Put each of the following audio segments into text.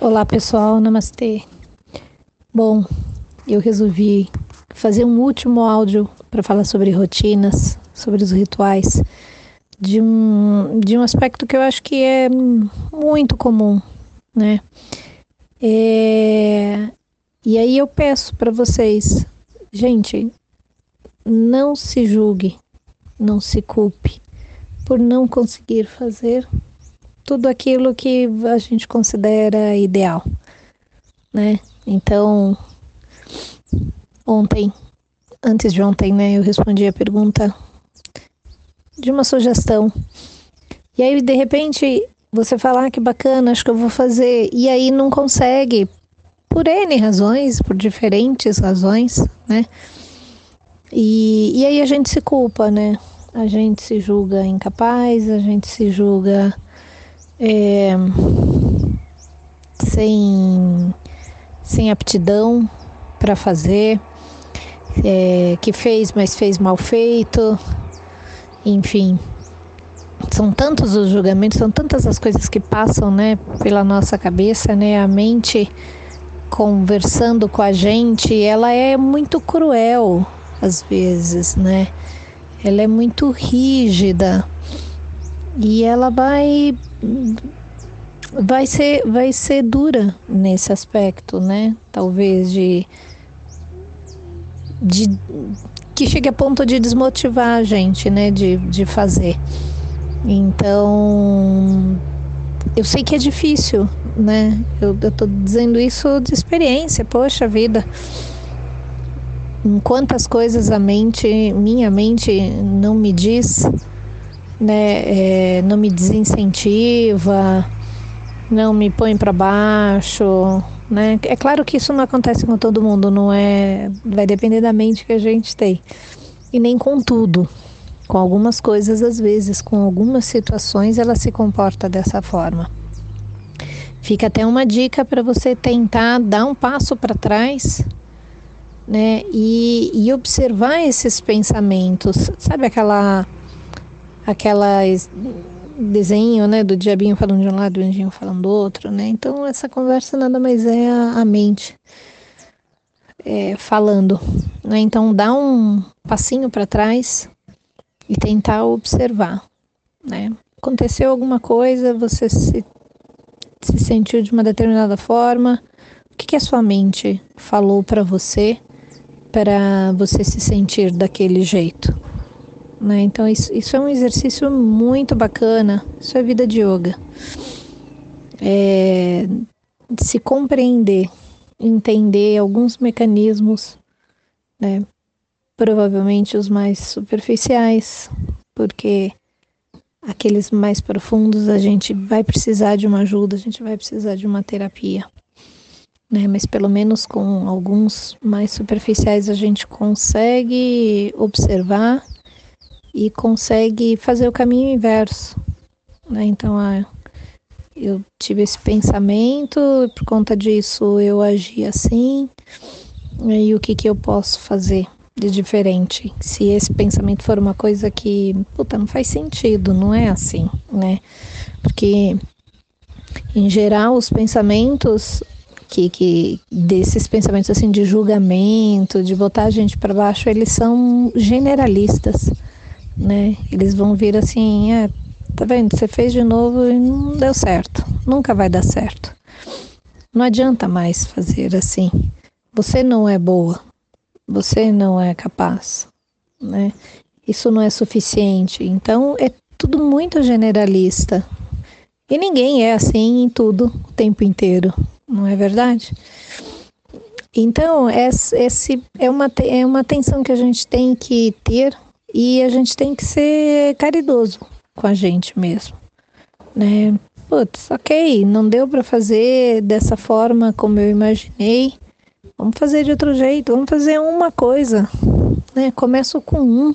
Olá pessoal, namastê. Bom, eu resolvi fazer um último áudio para falar sobre rotinas, sobre os rituais, de um, de um aspecto que eu acho que é muito comum, né? É, e aí eu peço para vocês, gente, não se julgue, não se culpe por não conseguir fazer tudo aquilo que a gente considera ideal, né? Então, ontem, antes de ontem, né, eu respondi a pergunta de uma sugestão. E aí, de repente, você fala, ah, que bacana, acho que eu vou fazer. E aí não consegue, por N razões, por diferentes razões, né? E, e aí a gente se culpa, né? A gente se julga incapaz, a gente se julga é, sem, sem aptidão para fazer, é, que fez, mas fez mal feito, enfim. São tantos os julgamentos, são tantas as coisas que passam, né, pela nossa cabeça, né, a mente conversando com a gente, ela é muito cruel às vezes, né? Ela é muito rígida e ela vai vai ser vai ser dura nesse aspecto, né? Talvez de de que chegue a ponto de desmotivar a gente, né, de, de fazer. Então, eu sei que é difícil, né? Eu, eu tô dizendo isso de experiência, poxa vida. Em quantas coisas a mente, minha mente não me diz né, é, não me desincentiva, não me põe para baixo, né? É claro que isso não acontece com todo mundo, não é, vai depender da mente que a gente tem. E nem com tudo. Com algumas coisas às vezes, com algumas situações ela se comporta dessa forma. Fica até uma dica para você tentar dar um passo para trás, né? E, e observar esses pensamentos. Sabe aquela aquela desenho, né, do diabinho falando de um lado, do anjinho falando do outro, né? Então essa conversa nada mais é a, a mente é, falando, né? Então dá um passinho para trás e tentar observar, né? Aconteceu alguma coisa, você se, se sentiu de uma determinada forma, o que, que a sua mente falou para você para você se sentir daquele jeito? Né? Então, isso, isso é um exercício muito bacana. Isso é vida de yoga. É, se compreender, entender alguns mecanismos, né? provavelmente os mais superficiais, porque aqueles mais profundos a gente vai precisar de uma ajuda, a gente vai precisar de uma terapia. Né? Mas pelo menos com alguns mais superficiais a gente consegue observar e consegue fazer o caminho inverso. Né? Então, ah, eu tive esse pensamento, e por conta disso eu agi assim, e o que, que eu posso fazer de diferente? Se esse pensamento for uma coisa que, puta, não faz sentido, não é assim, né? Porque, em geral, os pensamentos que, que desses pensamentos assim de julgamento, de botar a gente para baixo, eles são generalistas né? Eles vão vir assim, é, tá vendo? Você fez de novo e não deu certo. Nunca vai dar certo. Não adianta mais fazer assim. Você não é boa. Você não é capaz, né? Isso não é suficiente. Então é tudo muito generalista. E ninguém é assim em tudo o tempo inteiro, não é verdade? Então, esse é uma, é uma atenção que a gente tem que ter e a gente tem que ser caridoso com a gente mesmo, né? Putz, ok, não deu para fazer dessa forma como eu imaginei. Vamos fazer de outro jeito, vamos fazer uma coisa, né? Começo com um.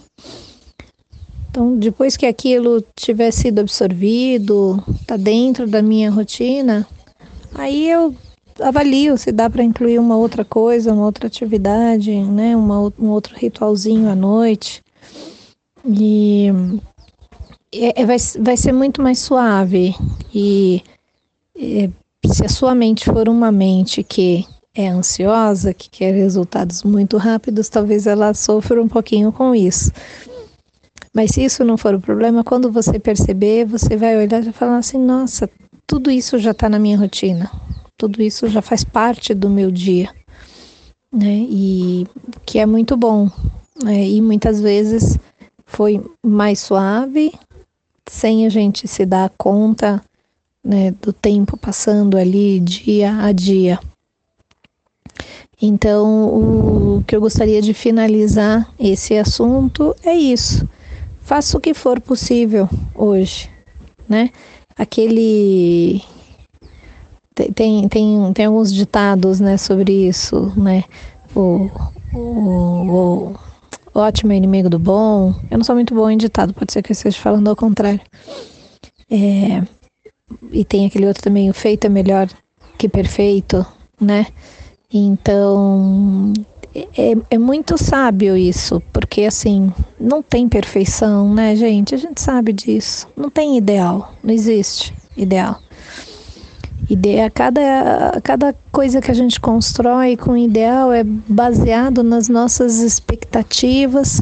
Então, depois que aquilo tiver sido absorvido, tá dentro da minha rotina, aí eu avalio se dá para incluir uma outra coisa, uma outra atividade, né? Uma, um outro ritualzinho à noite. E é, é, vai, vai ser muito mais suave e é, se a sua mente for uma mente que é ansiosa, que quer resultados muito rápidos, talvez ela sofra um pouquinho com isso. Mas se isso não for o problema, quando você perceber, você vai olhar e falar assim: nossa, tudo isso já está na minha rotina, tudo isso já faz parte do meu dia, né? E que é muito bom. Né? E muitas vezes foi mais suave, sem a gente se dar conta né, do tempo passando ali dia a dia. Então, o que eu gostaria de finalizar esse assunto é isso. Faça o que for possível hoje, né? Aquele tem, tem, tem alguns ditados, né, sobre isso, né? O, o, o ótimo é inimigo do bom. Eu não sou muito bom em ditado, pode ser que eu esteja falando ao contrário. É, e tem aquele outro também, o feito é melhor que perfeito, né? Então, é, é, muito sábio isso, porque assim, não tem perfeição, né, gente? A gente sabe disso. Não tem ideal, não existe ideal. Ideia, cada, cada coisa que a gente constrói com ideal é baseado nas nossas expectativas,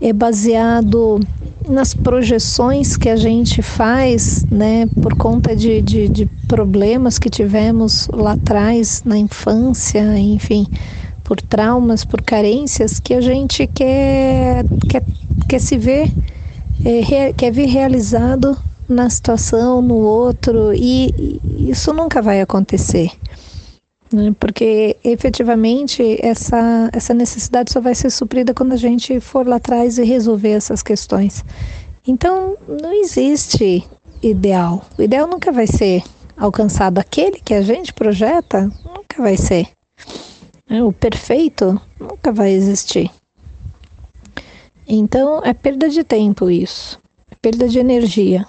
é baseado nas projeções que a gente faz, né, por conta de, de, de problemas que tivemos lá atrás, na infância, enfim, por traumas, por carências, que a gente quer, quer, quer se ver, é, quer ver realizado na situação, no outro, e isso nunca vai acontecer. Né? Porque efetivamente essa, essa necessidade só vai ser suprida quando a gente for lá atrás e resolver essas questões. Então, não existe ideal. O ideal nunca vai ser alcançado. Aquele que a gente projeta nunca vai ser. Né? O perfeito nunca vai existir. Então, é perda de tempo isso. É perda de energia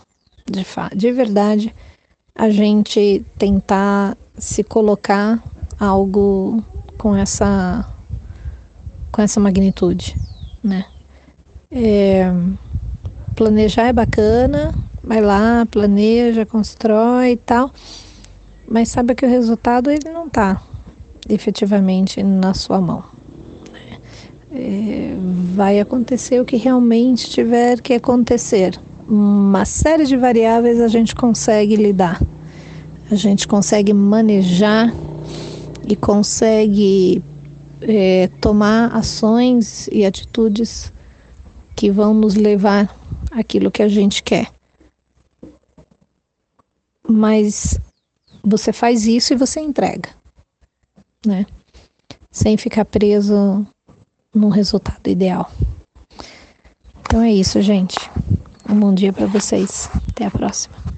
de, de verdade a gente tentar se colocar algo com essa com essa magnitude, né? É, planejar é bacana, vai lá, planeja, constrói e tal, mas sabe que o resultado ele não está efetivamente na sua mão. Né? É, vai acontecer o que realmente tiver que acontecer uma série de variáveis a gente consegue lidar, a gente consegue manejar e consegue é, tomar ações e atitudes que vão nos levar àquilo que a gente quer. Mas você faz isso e você entrega, né? Sem ficar preso no resultado ideal. Então é isso, gente. Um bom dia para vocês. Até a próxima.